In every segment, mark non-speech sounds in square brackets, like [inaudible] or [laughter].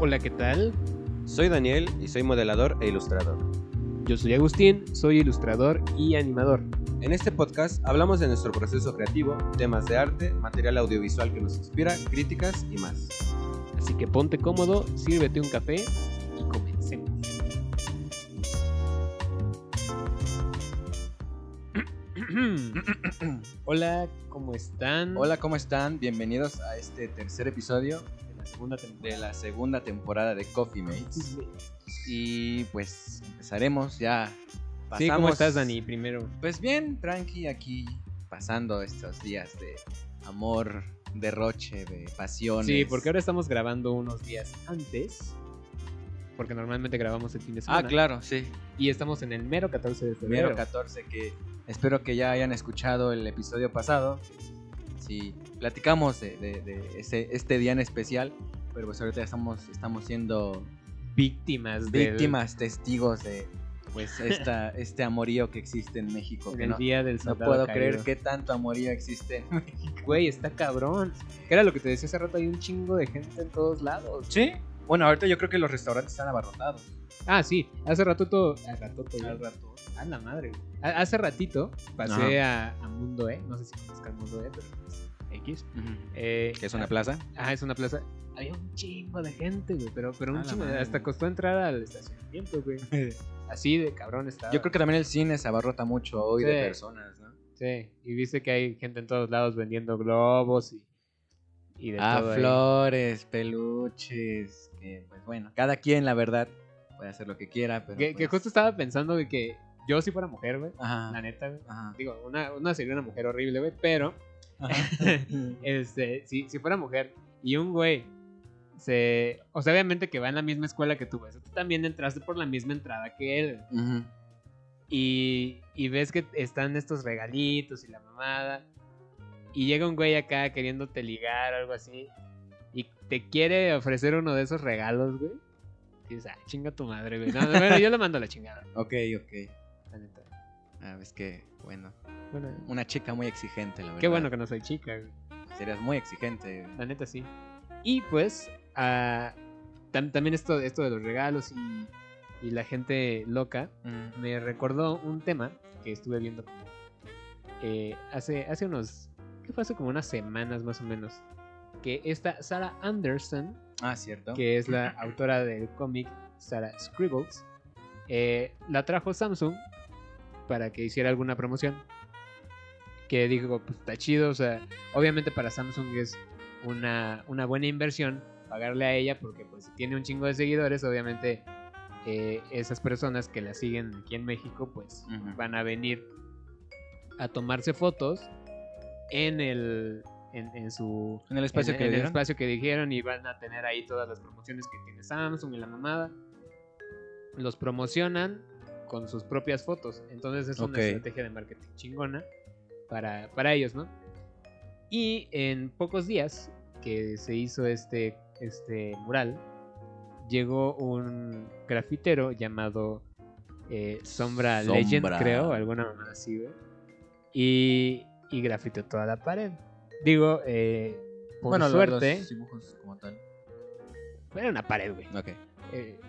Hola, ¿qué tal? Soy Daniel y soy modelador e ilustrador. Yo soy Agustín, soy ilustrador y animador. En este podcast hablamos de nuestro proceso creativo, temas de arte, material audiovisual que nos inspira, críticas y más. Así que ponte cómodo, sírvete un café y comencemos. [clears throat] Hola, ¿cómo están? Hola, ¿cómo están? Bienvenidos a este tercer episodio segunda temporada. de la segunda temporada de Coffee Mates. Y pues empezaremos ya. Sí, ¿cómo Pasamos- estás, Dani? Primero. Pues bien, tranqui aquí, pasando estos días de amor, derroche, de pasiones. Sí, porque ahora estamos grabando unos días antes. Porque normalmente grabamos el fin de semana. Ah, claro, sí. Y estamos en el mero 14 de febrero. Primero 14 que espero que ya hayan escuchado el episodio pasado. Sí, platicamos de, de- de ese, este día en especial, pero pues ahorita estamos, estamos siendo Víctimas del- víctimas, testigos de pues esta, [laughs] este amorío que existe en México. en el no, día del no puedo caído. creer que tanto amorío existe en México. Güey, está cabrón. Que era lo que te decía hace rato, hay un chingo de gente en todos lados. Sí, bueno, ahorita yo creo que los restaurantes están abarrotados. Ah, sí, hace ratito. Al rato, Al rato. A la madre. Hace ratito pasé a, a Mundo E. No sé si conozcan Mundo E, pero X. Eh, ¿Que es una plaza? Ajá, es una plaza. Había un chingo de gente, güey. Pero, pero un A la chingo. madre. Hasta costó entrar al estacionamiento, güey. [laughs] Así de cabrón estaba. Yo creo que también el cine se abarrota mucho hoy de personas, ¿no? Sí, y viste que hay gente en todos lados vendiendo globos y, y de Ah, todo. ahí. flores, peluches, que pues bueno, cada quien la verdad puede hacer lo que quiera, pero Que, que pues, justo estaba pensando de que yo si fuera mujer, güey. La neta, güey. Digo, una, una sería una mujer horrible, güey. Pero. [laughs] este, si, si fuera mujer y un güey se. O sea, obviamente que va en la misma escuela que tú, sea, tú también entraste por la misma entrada que él. Y, y ves que están estos regalitos y la mamada. Y llega un güey acá queriéndote ligar o algo así. Y te quiere ofrecer uno de esos regalos, güey. Y dices, ah, chinga tu madre, güey. No, no, bueno, yo le mando a la chingada, [laughs] Ok, ok. Ah, es que, bueno, Bueno, una chica muy exigente, la verdad. qué bueno que no soy chica. Serías muy exigente. La neta sí. Y pues, ah, tam- también esto, esto de los regalos y, y la gente loca Mm. me recordó un tema que estuve viendo eh, hace, hace unos, ¿qué fue? Hace como unas semanas más o menos. Que esta Sarah Anderson, Ah, cierto. que es la [laughs] autora del cómic Sarah Scribbles, eh, la trajo Samsung para que hiciera alguna promoción. Que dijo, pues está chido, o sea, obviamente para Samsung es una, una buena inversión pagarle a ella porque pues si tiene un chingo de seguidores, obviamente eh, esas personas que la siguen aquí en México pues van a venir a tomarse fotos en el en, en su En el espacio en, que en el espacio que dijeron y van a tener ahí todas las promociones que tiene Samsung y la mamada. Los promocionan con sus propias fotos. Entonces es una estrategia de marketing chingona para, para ellos, ¿no? Y en pocos días que se hizo este, este mural, llegó un grafitero llamado eh, Sombra, Legend, creo, alguna mamada así, güey. Y, y grafiteó toda la pared. Digo, eh, por bueno, suerte, los dibujos como tal. era una pared, güey. Ok. Eh,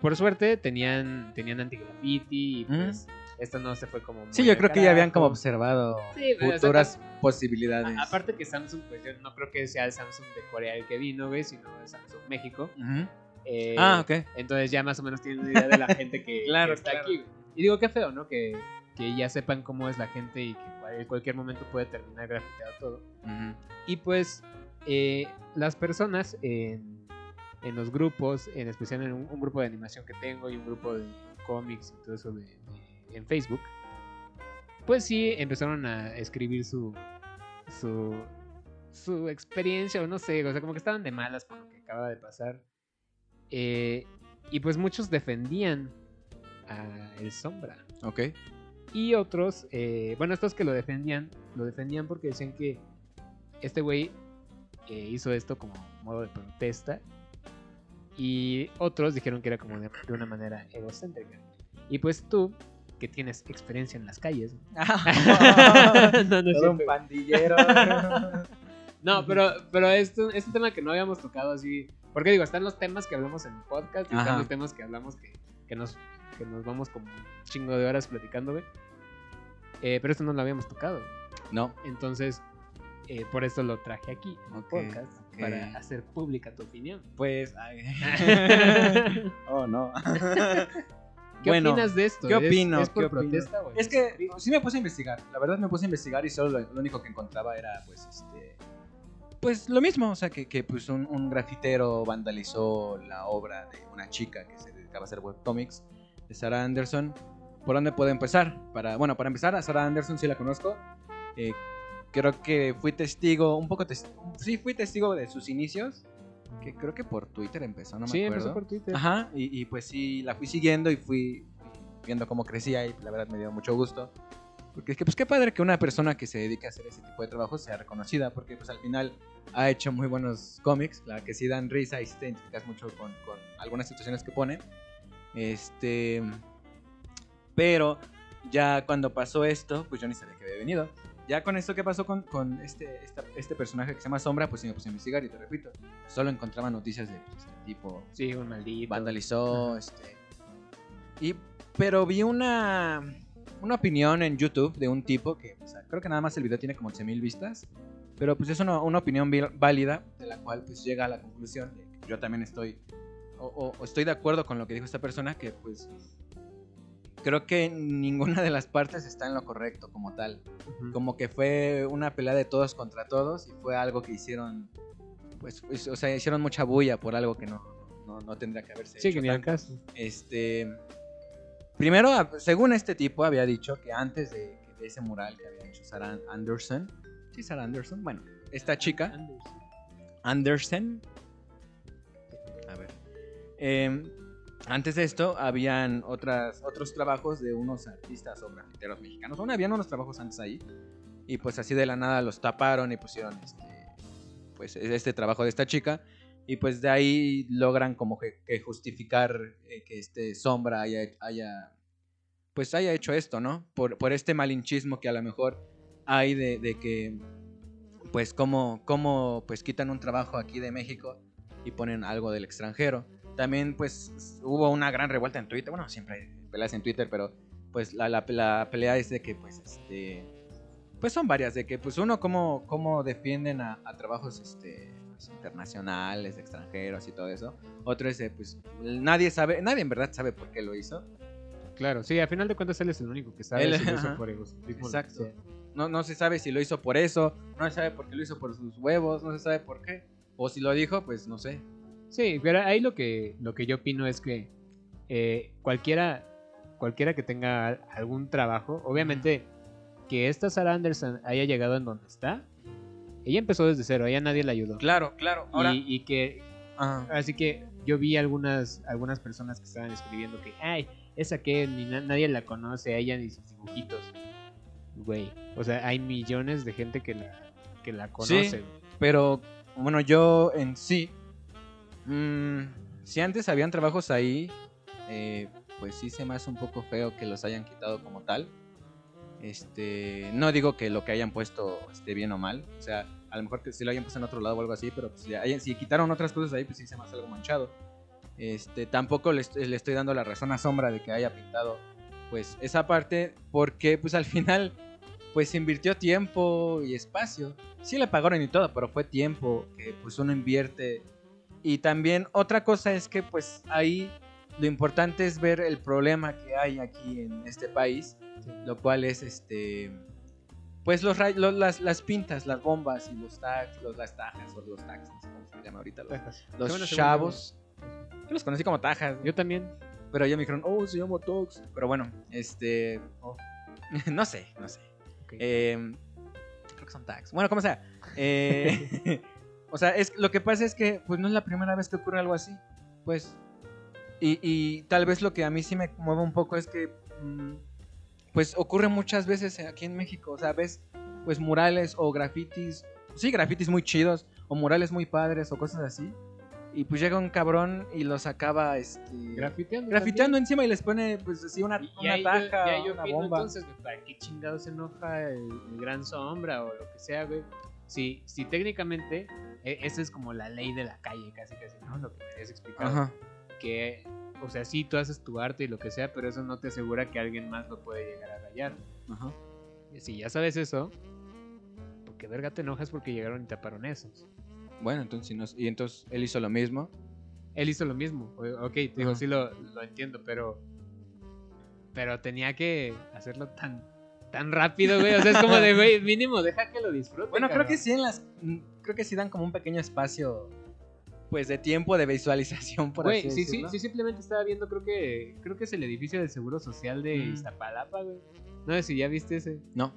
por suerte tenían, tenían anti-graffiti y Mm. pues esta no se fue como... Sí, yo creo que ya habían como observado Sí, güey, o sea, futuras posibilidades. A- Aparte que Samsung, pues yo no creo que sea el Samsung de Corea el que vino, güey, sino el Samsung México. Eh, Ah, ok. Entonces ya más o menos tienen una idea de la gente que, [laughs] Claro, que está claro. aquí. güey. Y digo, qué feo, ¿no? Que, que ya sepan cómo es la gente y que en cualquier momento puede terminar grafiteado todo. Ujú. Y pues eh, las personas en, en los grupos, en especial en un, un grupo de animación que tengo y un grupo de cómics y todo eso de, de- en Facebook, pues sí empezaron a escribir su, su, su experiencia o no sé, o sea, como que estaban de malas por lo que acaba de pasar. Eh, y pues muchos defendían a El Sombra. Ok. Y otros, eh, bueno, estos que lo defendían, lo defendían porque decían que este güey eh, hizo esto como modo de protesta. Y otros dijeron que era como de, de una manera egocéntrica. Y pues tú, que tienes experiencia en las calles. no, [laughs] no es Todo un cierto. pandillero. [laughs] No, pero, pero esto, este tema que no habíamos tocado así. Porque digo, están los temas que hablamos en el podcast y Ajá. están los temas que hablamos que, que nos, que nos vamos como un chingo de horas platicando, güey. Eh, pero esto no lo habíamos tocado. No. Entonces, eh, por eso lo traje aquí en el Ok, podcast. Para hacer pública tu opinión. Pues. ay. ¿Qué [laughs] oh, no. [laughs] Bueno, opinas de esto? ¿qué ¿Es- opino? ¿Es, por ¿Qué opino? protesta? Es que sí me puse a investigar. La verdad me puse a investigar y solo lo, lo único que encontraba era, pues, este. Pues lo mismo, o sea, que, que, pues un, un grafitero vandalizó la obra de una chica que se dedicaba a hacer webcomics de Sarah Anderson. ¿Por dónde puedo empezar? Para, bueno, para empezar, a Sarah Anderson sí la conozco. Eh, creo que fui testigo, un poco tes- sí fui testigo de sus inicios, que creo que por Twitter empezó, no me sí, acuerdo. empezó por Twitter. Ajá, y, y pues sí, la fui siguiendo y fui viendo cómo crecía y la verdad me dio mucho gusto. Porque es que pues qué padre que una persona que se dedica a hacer ese tipo de trabajo sea reconocida, porque pues al final ha hecho muy buenos cómics, la que sí dan risa y sí te identificas mucho con, con algunas situaciones que pone. Este... Pero ya cuando pasó esto, pues yo ni sabía que había venido. Ya con esto que pasó con, con este, esta- este personaje que se llama Sombra, pues sí me puse a investigar y te repito, solo encontraba noticias de pues, este tipo Sí, un maldito. vandalizó, este. Y, pero vi una, una opinión en YouTube de un tipo que, o sea, creo que nada más el video tiene como 11.000 vistas, pero pues es una, una opinión válida de la cual pues llega a la conclusión de que yo también estoy, o, o- o estoy de acuerdo con lo que dijo esta persona, que pues creo que ninguna de las partes está en lo correcto como tal como que fue una pelea de todos contra todos y fue algo que hicieron, pues, pues, o sea, hicieron mucha bulla por algo que no, no, no tendría que haberse Sí, hecho que ni al tanto. caso. Este, primero, según este tipo, había dicho que antes de, de ese mural que había hecho Sarah Anderson, sí, Sarah Anderson, bueno, esta chica, Anderson, a ver, em, antes de esto, habían otras, otros trabajos de unos artistas o grafiteros mexicanos. Bueno, habían unos trabajos antes ahí. Y pues así de la nada los taparon y pusieron este, pues, este trabajo de esta chica. Y pues de ahí logran como que, justificar eh, que este sombra haya, haya, pues haya hecho esto, ¿no? Por, este malinchismo que a lo mejor hay de, de que, pues, cómo, cómo pues quitan un trabajo aquí de México y ponen algo del extranjero. También, pues, hubo una gran revuelta en Twitter. Bueno, siempre hay peleas en Twitter, pero pues la, la, la pelea es de que, pues, este. Pues son varias, de que, pues, uno, cómo, cómo defienden a, a trabajos este, pues, internacionales, extranjeros y todo eso. Otro es de, pues, nadie sabe, nadie en verdad sabe por qué lo hizo. Claro, sí, a final de cuentas él es el único que sabe Él- si lo hizo por egocentrismo. Exacto. No, no se sabe si lo hizo por eso, no se sabe por qué lo hizo por sus huevos, no se sabe por qué. O si lo dijo, pues no sé. Sí, pero ahí lo que, lo que yo opino es que eh, cualquiera, cualquiera que tenga algún trabajo, obviamente que esta Sarah Anderson haya llegado en donde está, ella empezó desde cero, ella nadie la ayudó. Claro, claro. Ahora, Y, y que, Ajá. así que yo vi algunas, algunas personas que estaban escribiendo que, ay, esa que ni na- nadie la conoce, a ella ni sus dibujitos. Güey, o sea, hay millones de gente que la, que la conoce. Pero bueno, yo en sí, mm, si antes habían trabajos ahí, eh, pues sí se me hace un poco feo que los hayan quitado como tal. Este, no digo que lo que hayan puesto esté bien o mal, o sea, a lo mejor que si lo hayan puesto en otro lado o algo así, pero pues, si, si quitaron otras cosas ahí, pues sí se me hace algo manchado. Este, tampoco le estoy dando la razón a Sombra de que haya pintado pues esa parte porque pues al final pues invirtió tiempo y espacio. Sí le pagaron y todo, pero fue tiempo que pues uno invierte. Y también otra cosa es que pues ahí lo importante es ver el problema que hay aquí en este país, lo cual es este pues los, los- las, las pintas, las bombas y los tags, los, las tajas o los tags, no sé cómo se llama ahorita, los, los chavos. Yo los conocí como tajas. Yo también. Pero ya me dijeron, oh, se llama Tox. Pero bueno, este. oh, [laughs] no sé, no sé. Ok. Eh, creo que son tags. Bueno, como sea. Eh, [laughs] [laughs] o sea, es, lo que pasa es que pues no es la primera vez que ocurre algo así. Pues. Y, y tal vez lo que a mí sí me mueve un poco es que. mm, pues ocurre muchas veces aquí en México. O sea, ves pues murales o grafitis. Sí, grafitis muy chidos. O murales muy padres o cosas así. Y pues llega un cabrón y los acaba este, Grafiteando. grafiteando encima y les pone pues así una. Y, y una yo- taja, y ahí yo una opino, bomba. entonces, ¿para qué chingados se enoja el, el gran sombra o lo que sea, güey? Si, si técnicamente e- esa es como la ley de la calle, casi casi, ¿no? Lo que me habías explicado. Ajá. Que, o sea, sí, tú haces tu arte y lo que sea, pero eso no te asegura que alguien más lo puede llegar a rayar. Ajá. Y si ya sabes eso, ¿por qué verga te enojas porque llegaron y taparon esos? Bueno, entonces, no- y entonces él hizo lo mismo. Él hizo lo mismo. Ok, te digo, sí lo, lo entiendo, pero. Pero tenía que hacerlo tan. Tan rápido, güey. O sea, es como de, güey, [laughs] mínimo, deja que lo disfrute. Bueno, creo que sí en las creo que sí dan como un pequeño espacio pues de tiempo de visualización por Güey, así sí, sí, decirlo. sí, simplemente estaba viendo, creo que. Creo que es el edificio del Seguro Social de Mm. Iztapalapa, güey. No sé si ya viste ese. No.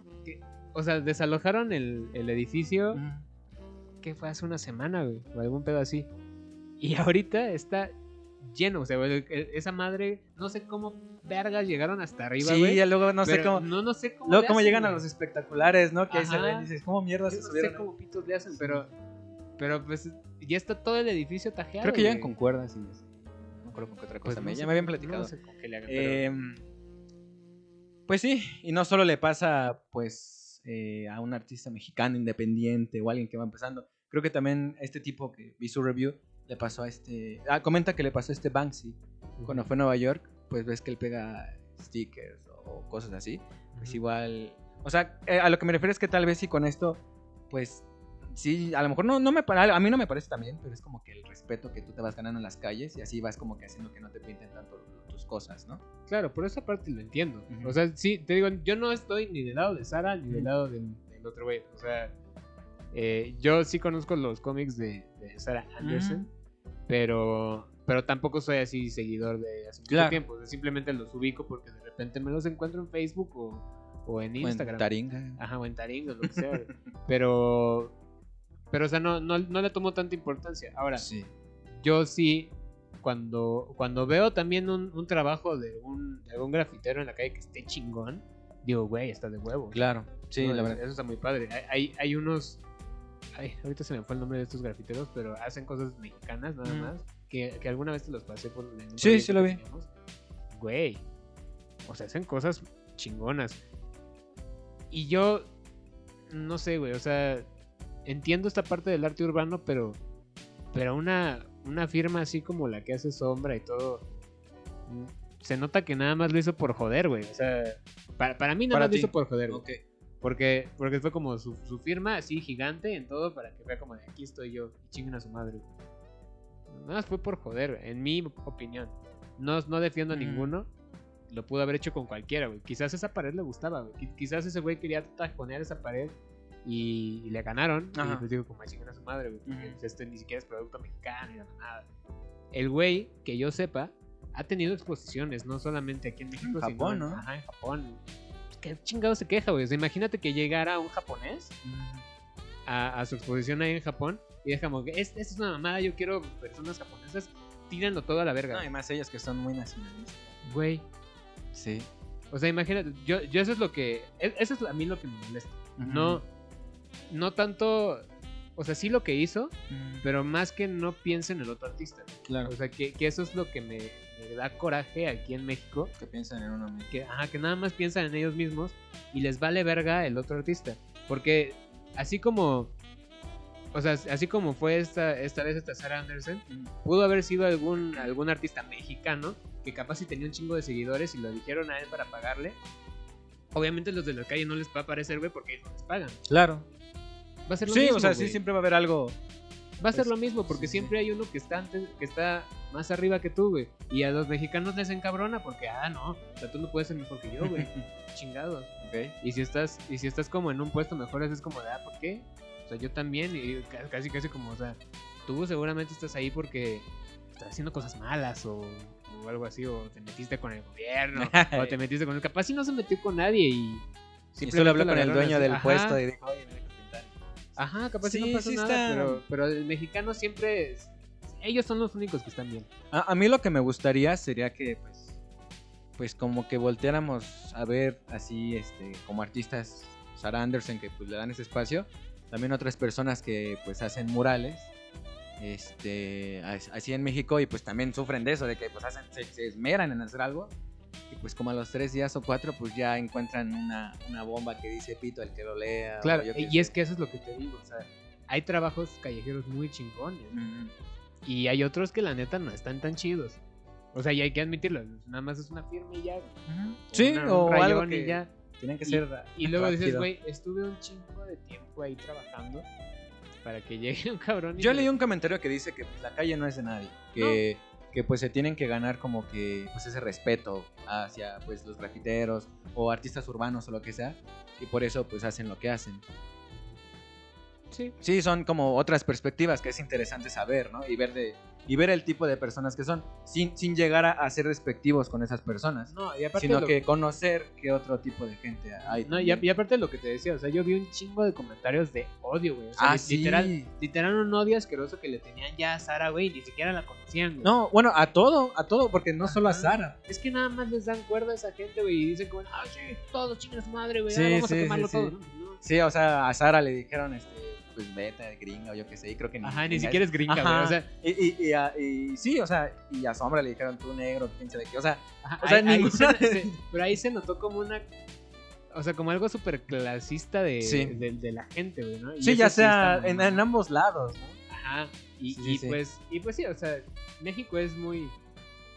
O sea, desalojaron el, el edificio. Mm. que fue hace una semana, güey, o algún pedo así. Y ahorita está lleno, o sea, güey, esa madre, no sé cómo vergas llegaron hasta arriba, Sí, güey. ya luego no sé cómo No, no sé cómo. luego cómo hacen, llegan a los espectaculares, ¿no? Que ahí se ven y dices, ¿cómo mierda Yo se no subieron? sé cómo pitos le hacen, pero. Pero pues ya está todo el edificio tajeado. Creo que llegan con cuerdas y eso. No me acuerdo con qué otra Pues cosa. no me, sé ya me habían platicado. No sé con qué le hagan, pero- Em, pues sí, y no solo le pasa pues eh, a un artista mexicano independiente o alguien que va empezando. Creo que también a este tipo que vi su review le pasó a este... Ah, comenta que le pasó a este Banksy. Cuando fue a Nueva York, pues ves que él pega stickers o cosas así. Pues Ujú. igual... O sea, eh, a lo que me refiero es que tal vez sí con esto, pues sí, a lo mejor no, no me para- a mí no me parece también, pero es como que el respeto que tú te vas ganando en las calles y así vas como que haciendo que no te pinten tanto tus cosas, ¿no? Claro, por esa parte lo entiendo. Ujú. O sea, sí, te digo, yo no estoy ni del lado de Sara ni del lado del, del otro güey. O sea, eh, yo sí conozco los cómics de, de Sarah Anderson, pero, pero tampoco soy así seguidor de hace mucho Claro. tiempo. O sea, simplemente los ubico porque de repente me los encuentro en Facebook o, o en O en Instagram. Taringa. Ajá, o en Taringa, lo que sea. [laughs] pero, pero, o sea, no, no, no le tomo tanta importancia. Ahora, Sí. yo sí, cuando, cuando veo también un, un trabajo de un, de algún grafitero en la calle que esté chingón, digo, güey, está de huevo. Claro, sí, No, la verdad. Eso está muy padre. Hay, hay, hay unos. Ay, ahorita se me fue el nombre de estos grafiteros, pero hacen cosas mexicanas nada Mm. más. Que, que alguna vez te los pasé por. un Sí, sí lo vi. teníamos. Güey. O sea, hacen cosas chingonas. Y yo. No sé, güey. O sea. Entiendo esta parte del arte urbano, pero. Pero una, una firma así como la que hace Sombra y todo. mm, Se nota que nada más lo hizo por joder, güey. O sea, para, para mí nada Para más lo ti. hizo por joder. güey. Porque, porque fue como su, su firma así gigante en todo para que vea como de aquí estoy yo y chinguen a su madre. Nada más fue por joder, en mi opinión. No, no defiendo a Ujú. ninguno. Lo pudo haber hecho con cualquiera, güey. Quizás esa pared le gustaba, güey. Qui- Quizás ese güey quería tajonear esa pared y, y le ganaron. Ajá. Y pues digo, como chinguen a su madre, güey. Pues, este ni siquiera es producto mexicano ni nada. El güey, que yo sepa, ha tenido exposiciones, no solamente aquí en México, En Japón, sino en- ¿no? Ajá, en Japón. ¿Qué chingado se queja, güey? O sea, imagínate que llegara un japonés a, a su exposición ahí en Japón y deja como que es, esto es una mamada, yo quiero personas japonesas tirando todo a la verga. No, y más ellas que son muy nacionalistas. Güey. Sí. O sea, imagínate, yo, yo eso es lo que. e- Eso es a mí lo que me molesta. No. No tanto. O sea, sí lo que hizo, pero más que no piense en el otro artista. claro. O sea, que, que eso es lo que me, me da coraje aquí en México. Que piensan en uno mismo. Que, ajá, que nada más piensan en ellos mismos y les vale verga el otro artista. Porque así como. O sea, así como fue esta, esta vez esta Sarah Anderson, pudo haber sido algún, algún artista mexicano que capaz si tenía un chingo de seguidores y lo dijeron a él para pagarle. Obviamente los de la calle no les va a parecer, güey, porque ellos no les pagan. Claro. Va a ser lo Sí, mismo. o sea, güey. sí, siempre va a haber algo. Va a ser pues, lo mismo, porque sí, siempre sí. hay uno que está antes, que está más arriba que tú, güey. Y a los mexicanos les encabrona porque, ah, no, o sea, tú no puedes ser mejor que yo, güey. [laughs] Chingado. Ok. Y si estás, y si estás como en un puesto mejor, es como de, ah, ¿por qué? O sea, yo también, y ca- casi, casi como, o sea, tú seguramente estás ahí porque estás haciendo cosas malas o, o algo así, o te metiste con el gobierno, [laughs] o te metiste con el... Capaz si no se metió con nadie y... Y solo habló con el dueño así. del puesto y dijo, oye. Ajá, capaz Sí, no pasó sí nada, pero, pero el mexicano siempre... es- ellos son los únicos que están bien. A, a mí lo que me gustaría sería que, pues, pues como que volteáramos a ver así, este, como artistas, Sarah Anderson, que pues le dan ese espacio, también otras personas que pues hacen murales, este, as- así en México y pues también sufren de eso, de que pues hacen, se, se esmeran en hacer algo Y pues como a los tres días o cuatro, pues ya encuentran una, una bomba que dice pito el que lo lea. Claro, yo y sé. es que eso es lo que te digo, o sea, hay trabajos callejeros muy chingones y hay otros que la neta no están tan chidos. O sea, y hay que admitirlo, nada más es una firma y ya. Ujú. Sí, una- o un algo que y ya. tienen que Y- ser Y luego dices, güey, estuve un chingo de tiempo ahí trabajando para que llegue [laughs] un cabrón. y Yo leí un comentario que dice que pues, la calle no es de nadie, que, que pues se tienen que ganar como que pues ese respeto hacia pues los grafiteros o artistas urbanos o lo que sea y por eso pues hacen lo que hacen. Sí. Sí, son como otras perspectivas que es interesante saber, ¿no? Y ver de y ver el tipo de personas que son sin, sin llegar a, a ser despectivos con esas personas, No, y aparte sino lo- que conocer qué otro tipo de gente hay. No, y, también. y aparte de lo que te decía, o sea, yo vi un chingo de comentarios de odio, güey. O sea, ah, li- sí. literal, literal un odio asqueroso que le tenían ya a Sara, güey, y ni siquiera la conocían, güey. No, bueno, a todo, a todo, porque no solo a Ajá. Sara. Es que nada más les dan cuerda a esa gente, güey, y dicen como, ah, sí, todos chingas madre, güey, Sí, ah, vamos sí, a quemarlo sí, todo. sí. ¿no? No. Sí, o sea, a Sara le dijeron, este, pues vete, gringa o yo qué sé, y creo que ni. Ajá, ni siquiera es gringa, güey. O sea, Y, y, y, sí, o sea, y a Sombra le dijeron tú negro, quién sabe qué. O sea, ajá, O sea, ahí- ahí ninguna- se- [laughs] se- pero ahí se notó como una. O sea, como algo súper clasista de, Sí. de, de la gente, güey, ¿no? Y sí, ya sea en, en ambos lados, ¿no? Ajá. Y, Sí, y pues, y pues sí, o sea, México es muy,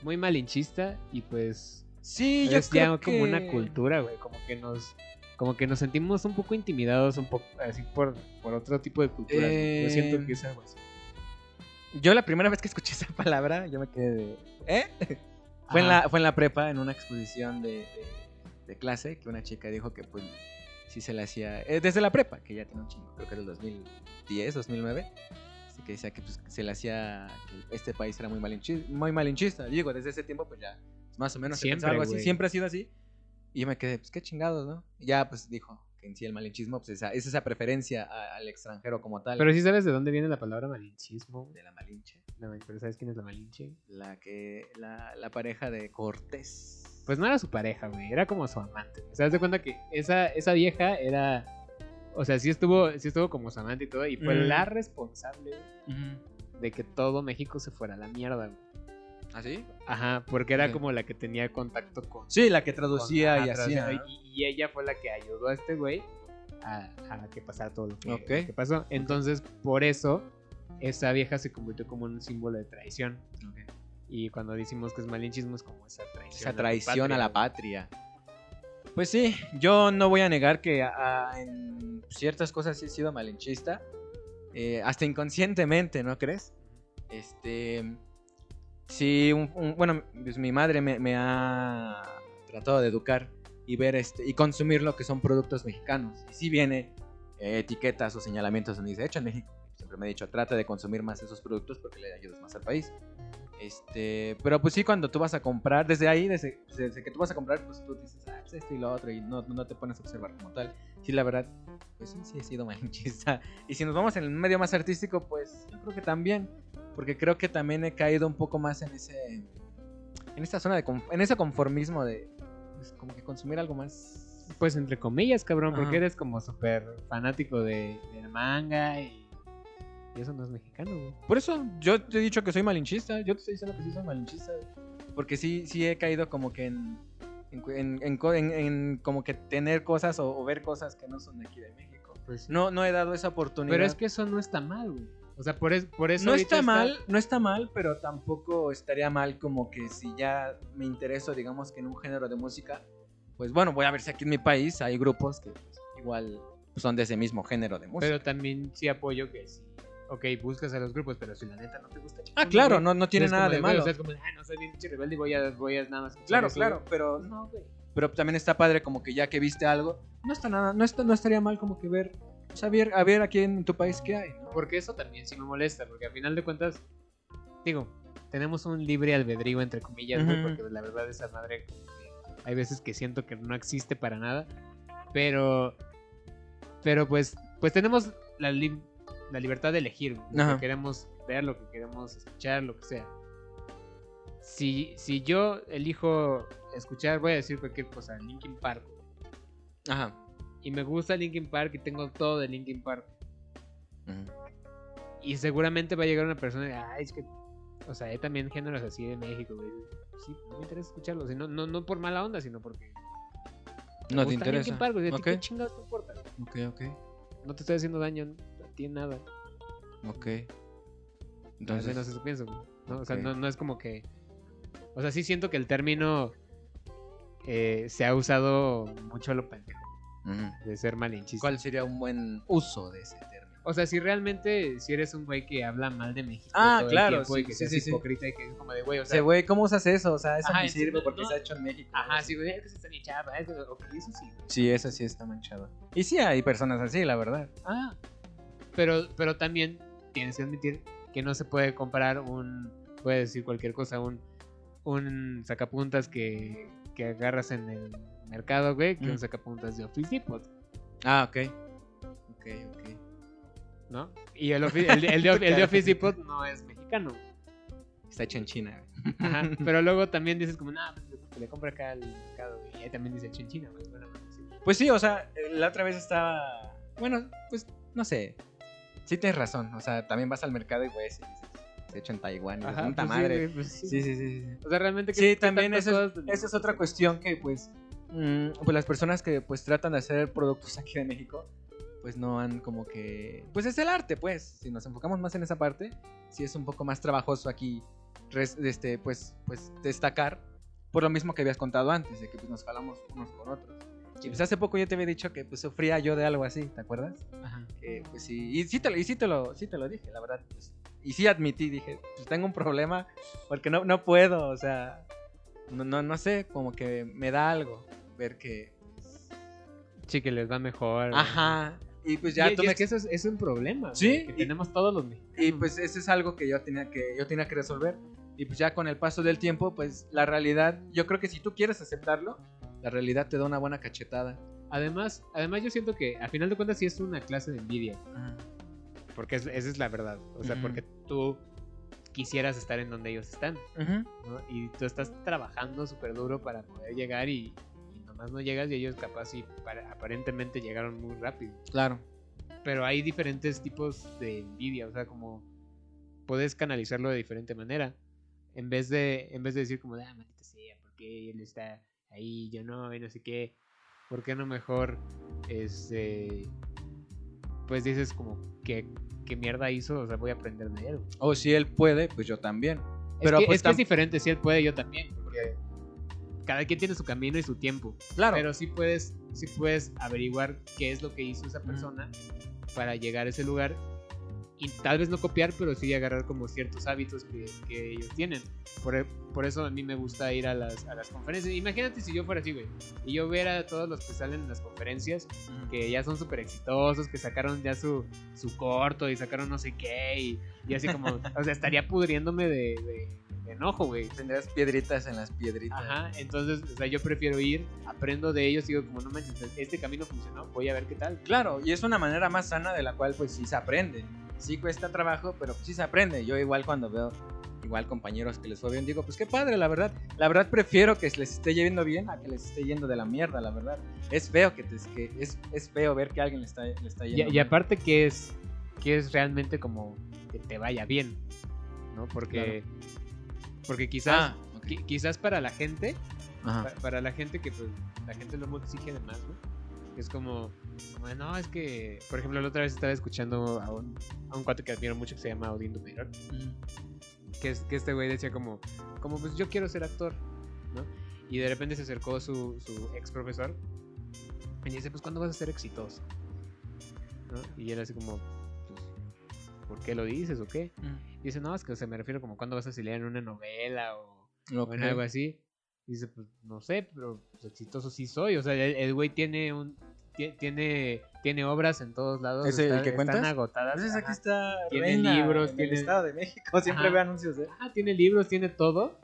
muy malinchista y pues Sí, yo es ya creo como una que- cultura, güey, como que nos, como que nos sentimos un poco intimidados, un poco así por, por otro tipo de cultura. Eh, Yo siento que es algo así. Yo la primera vez que escuché [laughs] esa palabra, yo me quedé de. ¿Eh? [laughs] Fue en, la, fue en la prepa, en una exposición de, de, de clase, que una chica dijo que pues sí se le hacía. eh, desde la prepa, que ya tiene un chingo, creo que era el 2010, 2009. Así que decía que pues, se le hacía. que este país era muy malinchista. Muy malinchista. Digo, desde ese tiempo, pues ya más o menos se Siempre, pensaba algo así. Siempre ha sido así. Y yo me quedé, pues qué chingados, ¿no? Y ya pues dijo que en sí el malinchismo pues, esa, es esa preferencia a- al extranjero como tal. Pero sí sabes de dónde viene la palabra malinchismo. de la malinche. La Pero ¿sabes quién es la malinche? La que. La, la pareja de Cortés. Pues no era su pareja, güey, era como su amante. O sea, haz de cuenta que esa, esa vieja era... O sea, sí estuvo, sí estuvo como su amante y todo, y fue Mm. la responsable güey, de que todo México se fuera a la mierda, güey. ¿Ah, sí? Ajá, porque era como la que tenía contacto con... Sí, la que traducía y hacía. Y, y ella fue la que ayudó a este güey a, a que pasara todo lo que, Ok. lo que pasó. Entonces, por eso, esa vieja se convirtió como un símbolo de traición. Y cuando decimos que es malinchismo, es como esa traición. Esa traición a la patria, patria. Pues sí, yo no voy a negar que a- a- en ciertas cosas sí he sido malinchista. eh, hasta inconscientemente, ¿no crees? Este. Sí, un- un- bueno, pues mi madre me, ha tratado de educar y ver este y consumir lo que son productos mexicanos. Y si viene eh, etiquetas o señalamientos donde dice hecho en México. Siempre me he dicho, trata de consumir más esos productos porque le ayudas más al país. Este, pero pues sí, cuando tú vas a comprar, desde ahí, desde, desde que tú vas a comprar, pues tú dices, ah, pues esto y lo otro, y no, no te pones a observar como tal. Sí, la verdad, pues sí, sí he sido [laughs] malinchista. Y si nos vamos en el medio más artístico, pues yo creo que también, porque creo que también he caído un poco más en ese, en esta zona de, en ese conformismo de, pues, como que consumir algo más. Pues entre comillas, cabrón, porque eres como súper fanático de, manga y, y eso no es mexicano, güey. Por eso yo te he dicho que soy malinchista. Yo te estoy diciendo que sí soy malinchista. Porque sí, sí he caído como que en. En, en- en co- en- en como que tener cosas o, o ver cosas que no son de aquí de México. Pues, No, no he dado esa oportunidad. Pero es que eso no está mal, güey. O sea, por, es- por eso. no ahorita está mal, no está mal, pero tampoco estaría mal como que si ya me intereso, digamos que en un género de música, pues bueno, voy a ver si aquí en mi país hay grupos que pues, igual son de ese mismo género de música. Pero también sí apoyo que sí. Ok, buscas a los grupos, pero si la neta no te gusta. ah, claro, no, no tiene nada de güey, malo. O sea, es como, ah, no soy bien rebelde y voy a, voy a nada más. Claro, claro, pero No, güey. Pero también está padre como que ya que viste algo, no está nada, no, está, no estaría mal como que ver, o sea, ver, a ver aquí en tu país qué hay, ¿no? Porque eso también sí me molesta, porque al final de cuentas, digo, tenemos un libre albedrío, entre comillas, güey, porque la verdad esa madre, hay veces que siento que no existe para nada, pero, pero pues, pues tenemos la, li- la libertad de elegir lo que queremos ver, lo que queremos escuchar, lo que sea. Si, si yo elijo escuchar, voy a decir cualquier cosa, Linkin Park, Ajá. Y me gusta Linkin Park y tengo todo de Linkin Park, y seguramente va a llegar una persona y, ay, es que O sea, hay también géneros así de México, güey. Sí, no me interesa escucharlos. No, no, no por mala onda, sino porque. No te interesa. Linkin Park, güey. ¿A ti Ok. ¿Qué chingados te importa? Ok, ok. No te estoy haciendo daño a ti en nada. Ok. Entonces, menos eso pienso. ¿no? O sea, no, no es como que. O sea, sí siento que el término eh, se ha usado mucho a lo pendejo, de ser malinchista. ¿cuál sería un buen uso de ese término? O sea, si realmente, si eres un güey que habla mal de México Ah, todo el claro, tiempo y sí, que sí, seas sí, sí. hipócrita y que es como de güey, o sea, güey, ¿cómo usas eso? O sea, eso Ajá, me sí, sirve no, porque no. se ha hecho en México. ajá, sí, güey, es que se está bien chapa, es que- ok, eso sí, güey. Sí, eso sí está manchado. Y sí hay personas así, la verdad. Ah, pero, pero también tienes que admitir que no se puede comparar un, puede decir cualquier cosa, un, un sacapuntas que, que agarras en el mercado, güey, que Mm. un sacapuntas de Office Depot, Ah, ok. Ok, ok. ¿no? Y el, ofi- el, el de, el de [laughs] Office Depot no es mexicano. Está hecho en China. Ajá, [laughs] pero luego también dices como, nah, pues, que le compra acá al mercado, güey. Y ahí también dice chinchina, güey. Bueno, sí. Pues sí, o sea, la otra vez estaba. Bueno, pues no sé. Sí tienes razón. O sea, también vas al mercado y güey, sí, se hecho en Taiwán. Y dices, Ajá, puta pues sí, madre. güey, pues sí. Sí, sí, sí, sí. O sea, realmente ¿qué- Sí, también tantas esa es, cosas- esa es otra cuestión que pues, mm, pues las personas que pues tratan de hacer productos aquí de México, pues no han como que, pues es el arte, pues, si nos enfocamos más en esa parte, sí es un poco más trabajoso aquí, este, pues, pues destacar, por lo mismo que habías contado antes, de que pues nos jalamos unos con otros. Y pues hace poco yo te había dicho que pues sufría yo de algo así, ¿te acuerdas? Ajá. que pues sí, y sí te, lo- y sí te lo, sí te lo dije, la verdad, pues, y sí admití, dije, pues tengo un problema porque no, no puedo, o sea, no, no, no sé, como que me da algo ver que, Sí, que les va mejor. ajá, y pues ya y, tú y me es que eso es, es un problema. Sí, Que y- tenemos todos los mexicanos. y pues eso es algo que yo tenía que, yo tenía que resolver, y pues ya con el paso del tiempo, pues la realidad, yo creo que si tú quieres aceptarlo, la realidad te da una buena cachetada. Además, además yo siento que a final de cuentas sí es una clase de envidia. Porque es- esa es la verdad. O sea, porque tú quisieras estar en donde ellos están. ¿no? Y tú estás trabajando súper duro para poder llegar y, no llegas y ellos capaz y para- aparentemente llegaron muy rápido. Claro. Pero hay diferentes tipos de envidia, o sea, como puedes canalizarlo de diferente manera. En vez de, en vez de decir como, ah, maldita sea, ¿por qué él está ahí, yo no, y no sé qué? ¿Por qué no mejor, este, pues dices como, ¿qué, qué mierda hizo? O sea, voy a aprender de él. O si él puede, pues yo también. Es, Pero que, pues es, que es diferente, si él puede, yo también, porque cada quien tiene su camino y su tiempo. Claro. Pero sí puedes, sí puedes averiguar qué es lo que hizo esa persona para llegar a ese lugar y tal vez no copiar, pero sí agarrar como ciertos hábitos que, que ellos tienen. Por, e- por eso a mí me gusta ir a las, a las conferencias. Imagínate si yo fuera así, güey, y yo viera a todos los que salen en las conferencias, que ya son súper exitosos, que sacaron ya su, su corto y sacaron no sé qué, y, y así como, o sea, estaría pudriéndome de- de enojo, güey. Tendrás piedritas en las piedritas. Ajá, entonces, o sea, yo prefiero ir, aprendo de ellos, digo, como no manches, este camino funcionó, voy a ver qué tal. Claro, y es una manera más sana de la cual pues sí se aprende. Sí cuesta trabajo, pero sí se aprende. Yo igual cuando veo igual compañeros que les fue bien, digo, pues qué padre, la verdad. La verdad prefiero que les esté yendo bien a que les esté yendo de la mierda, la verdad. Es feo que, te, que es, es feo ver que alguien le está, le está Y, yendo y bien. aparte que es, que es realmente como que te vaya bien, ¿no? Porque, porque quizás, Ah, ok. qui- quizás para la gente, pa- para la gente que pues, la gente luego exige de más, ¿no? Es como, como de, no, es que, por ejemplo, la otra vez estaba escuchando a un, a un cuate que admiro mucho que se llama Odin Dumeirón, que, es, que este güey decía como, como, pues yo quiero ser actor, ¿no? Y de repente se acercó su, su ex profesor y dice, pues ¿cuándo vas a ser exitoso? ¿No? Y él así como, pues, ¿por qué lo dices o qué? Y dice, no, es que o sea, me refiero como cuándo vas a salir en una novela o, o en algo así. Y dice, pues no sé, pero pues, exitoso sí soy. O sea, el güey tiene un tie- tiene tiene obras en todos lados. ¿Ese el están- que están agotadas. Entonces aquí ajá. está Tiene Reina libros, en tiene- el Estado de México. Siempre Ajá. veo anuncios de... Ajá, tiene libros, tiene todo.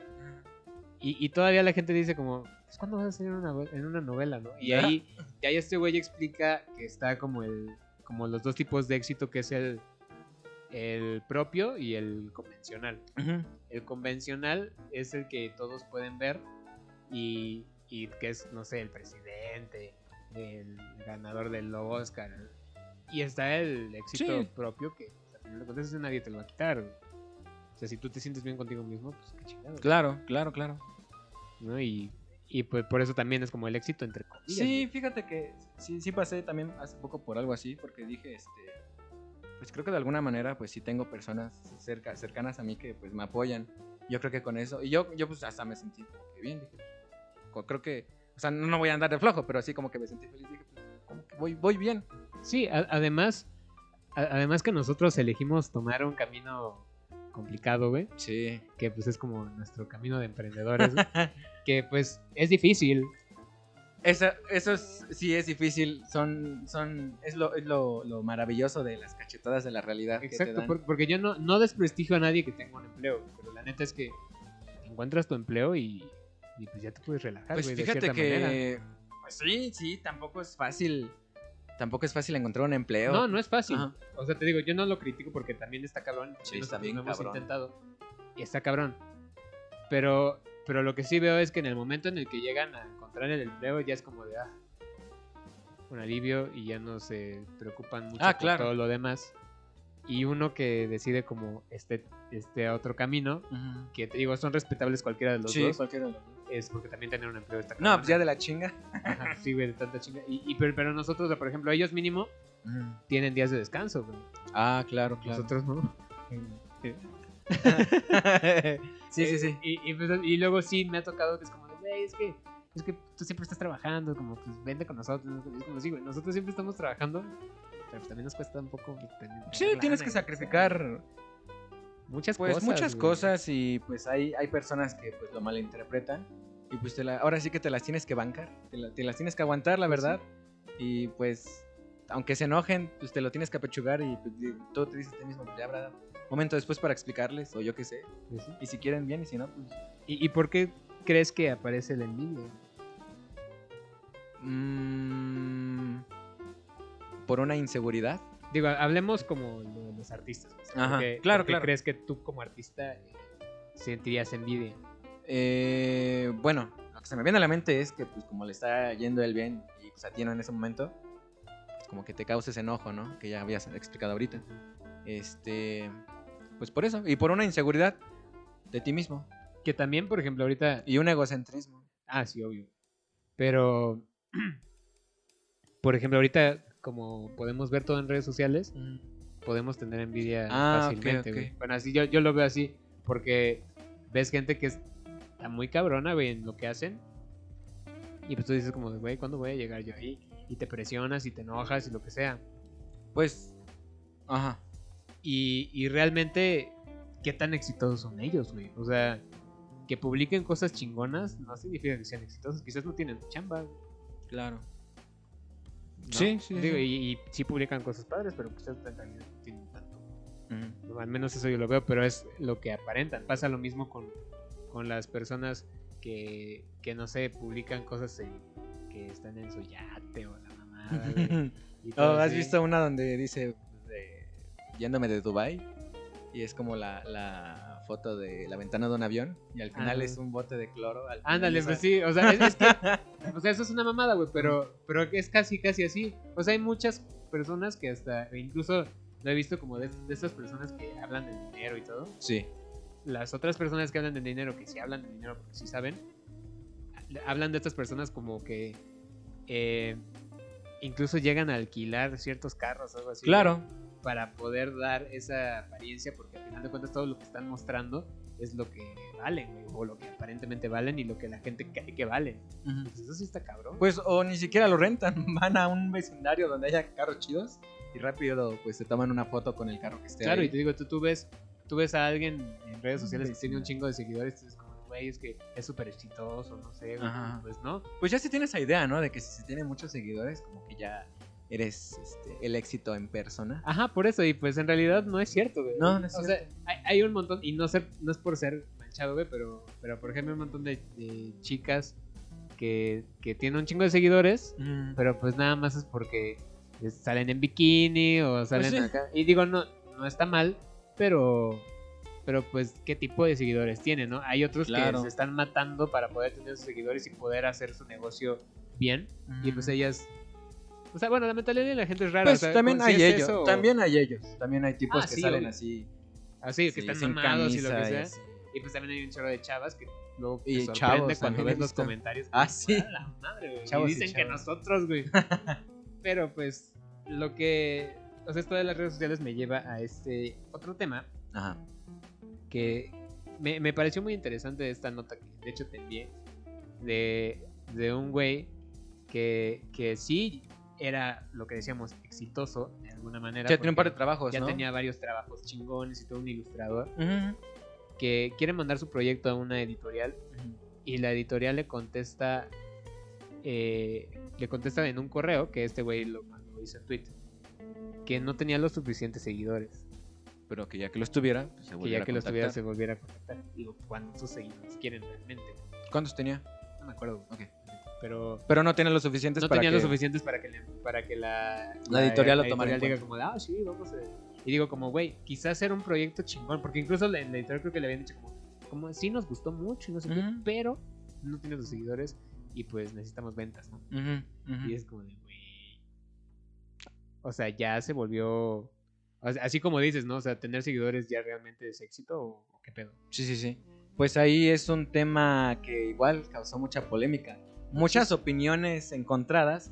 Y, y todavía la gente dice como, pues ¿cuándo vas a salir en una, ve- en una novela, no? Y ahí, [laughs] y ahí este güey explica que está como el como los dos tipos de éxito que es el el propio y el convencional. El convencional es el que todos pueden ver y, y que es, no sé, el presidente, el ganador del Oscar. Y está el éxito Sí. propio que, al final de cuentas, nadie te lo va a quitar. güey. sea, si tú te sientes bien contigo mismo, pues qué chingado. Claro, claro, claro. ¿no? Y, y pues por eso también es como el éxito entre comillas. Sí, fíjate que sí, sí pasé también hace poco por algo así, porque dije, este, pues creo que de alguna manera, pues sí tengo personas cerca, cercanas a mí que pues me apoyan. Yo creo que con eso, y yo, yo pues hasta me sentí como que bien, dije, creo que, o sea, no, no voy a andar de flojo, pero así como que me sentí feliz, dije, pues como que voy, voy bien. Sí, a- además, a- además que nosotros elegimos tomar un camino complicado, güey, Sí. que pues es como nuestro camino de emprendedores, güey, [laughs] que pues es difícil. Eso, eso es- sí es difícil, son, son, es lo, es lo, lo maravilloso de las cachetadas de la realidad. que te Exacto, dan. por- porque yo no, no desprestigio a nadie que tenga un empleo, pero la neta es que encuentras tu empleo y, y pues ya te puedes relajar, Pues de fíjate manera. que, pues sí, sí, tampoco es fácil, tampoco es fácil encontrar un empleo. No, no es fácil. Ajá. O sea, te digo, yo no lo critico porque también está cabrón. Sí, está bien lo hemos cabrón. intentado. Y está cabrón. Pero, pero lo que sí veo es que en el momento en el que llegan a encontrar el empleo, ya es como de, ah, un alivio y ya no se preocupan mucho Ah, por claro. todo lo demás. Y uno que decide como este, este otro camino, que te digo, son respetables cualquiera de los Sí, dos, cualquiera de los dos. es porque también tener un empleo está No, pues ya de la chinga. Ajá, sí, güey, de tanta chinga. Y, y pero, pero nosotros, por ejemplo, ellos mínimo tienen días de descanso, güey. Ah, claro, claro. Nosotros no. sí, [laughs] sí, sí. Eh, Y, y, pues, y luego sí me ha tocado que es como, de, güey, es que, es que tú siempre estás trabajando, como, pues vente con nosotros. ¿no? Es como, sí, güey, nosotros siempre estamos trabajando, pero pues también nos cuesta un poco. pues, tener- Sí, tienes lana, que güey, sacrificar o sea, muchas pues cosas. muchas güey. cosas y pues hay, hay personas que pues lo malinterpretan y pues te la- ahora sí que te las tienes que bancar, te, la- te las tienes que aguantar, la Pues sí. verdad. Y pues aunque se enojen, pues te lo tienes que apechugar y pues, tú te dices a ti mismo, pues ya habrá momento después para explicarles o yo qué sé. Sí. Y si quieren bien y si no, pues ¿Y, ¿Y por qué crees que aparece la envidia? mm, por una inseguridad. Digo, hablemos como de los artistas. pues, Ajá, ¿por qué- claro, por qué claro. crees que tú como artista eh, sentirías envidia? Eh, bueno, lo que se me viene a la mente es que, pues, como le está yendo él bien y pues, a ti no en ese momento, pues, como que te causes enojo, ¿no? Que ya habías explicado ahorita. Este, pues por eso, y por una inseguridad de ti mismo Que también, por ejemplo, ahorita y un egocentrismo. Ah, sí, obvio. Pero, [clears throat] por ejemplo, ahorita, como podemos ver todo en redes sociales, podemos tener envidia Ah, fácilmente, güey. Bueno, así yo, yo lo veo así, porque ves gente que es- está muy cabrona, güey, en lo que hacen. Y pues tú dices como, güey, ¿cuándo voy a llegar yo ahí? Y te presionas y te enojas y lo que sea. Pues, ajá. Y, y realmente, ¿qué tan exitosos son ellos, güey? O sea, que publiquen cosas chingonas no significa que sean exitosos. Quizás no tienen chamba. Claro. ¿no? Sí, sí, Digo, sí. Y, y sí publican cosas padres, pero quizás en realidad no tienen tanto. Al menos eso yo lo veo, pero es lo que aparentan. Pasa lo mismo con, con las personas que, que, no sé, publican cosas en- que están en su yate o la mamada. [laughs] y Oh, todo ¿Has así. visto una donde dice yéndome de Dubai y es como la, la foto de la ventana de un avión y al final Ah. es un bote de cloro? al Ándale, pues sí, o sea, es, es que, o sea, eso es una mamada, güey, pero, pero es casi, casi así. O sea, hay muchas personas que hasta, e incluso lo he visto como de, de estas personas que hablan de dinero y todo. Sí. las otras personas que hablan de dinero, que sí hablan de dinero porque sí saben, hablan de estas personas como que eh, incluso llegan a alquilar ciertos carros o algo así. Claro. Para poder dar esa apariencia, porque al final de cuentas todo lo que están mostrando es lo que valen, o lo que aparentemente valen y lo que la gente cree que valen. Pues eso sí está cabrón. Pues o ni siquiera lo rentan, [laughs] van a un vecindario donde haya carros chidos y rápido pues se toman una foto con el carro que esté claro, ahí. y te digo, tú, tú ves tú ves a alguien en redes sociales que tiene un chingo de seguidores dices como, güey, es que es súper exitoso, no sé, Ajá. pues no. Pues ya se tiene esa idea, ¿no? De que si se tiene muchos seguidores, como que ya eres este, el éxito en persona. Ajá, por eso, y pues en realidad no es cierto, güey. No, no es O sea, hay, hay un montón, y no, ser, no es por ser manchado, güey, pero, pero por ejemplo, hay un montón de, de chicas que, que tienen un chingo de seguidores, pero pues nada más es porque salen en bikini o salen sí. acá. Y digo, no, no está mal, pero, pero pues, ¿qué tipo de seguidores tienen, no? Hay otros Claro. que se están matando para poder tener sus seguidores y poder hacer su negocio bien, y pues ellas. O sea, bueno, la mentalidad de la gente es rara. Pues o sea, también hay ellos, eso también hay ellos, también hay tipos Ah, que sí, salen así Así, que Sí, están sin mamados y lo que y sea. Y pues también hay un chorro de chavas que luego Y te sorprende chavos, cuando ves los comentarios. Ah, sí. "A la madre, güey", Chavos y y dicen que nosotros, güey. [laughs] Pero pues lo que... O sea, esto de las redes sociales me lleva a este otro tema Ajá. que me, me pareció muy interesante esta nota que de hecho te envié de, de un güey que, que sí era lo que decíamos exitoso de alguna manera. Ya tiene un par de trabajos, Ya ¿no? tenía varios trabajos chingones y todo un ilustrador que quiere mandar su proyecto a una editorial y la editorial le contesta eh, le contesta en un correo que este güey lo, lo hizo en Twitter que no tenía los suficientes seguidores Pero que ya que los tuviera, pues se que volviera ya que a los tuviera se volviera a contactar digo cuántos seguidores quieren realmente ¿Cuántos tenía? no me acuerdo Ok. Pero Pero no tiene los suficientes no para tenía que... los suficientes para que la, para que la, La editorial lo tomara diga como de, ah sí vamos a y digo como güey quizás hacer un proyecto chingón porque incluso la, la editorial creo que le habían dicho como como sí nos gustó mucho y no sé qué pero no tiene los seguidores y pues necesitamos ventas no y es como de güey. O sea ya se volvió así como dices no o sea tener seguidores ya realmente es éxito o, o qué pedo. Sí, sí, sí. Pues ahí es un tema que igual causó mucha polémica. Muchas opiniones encontradas.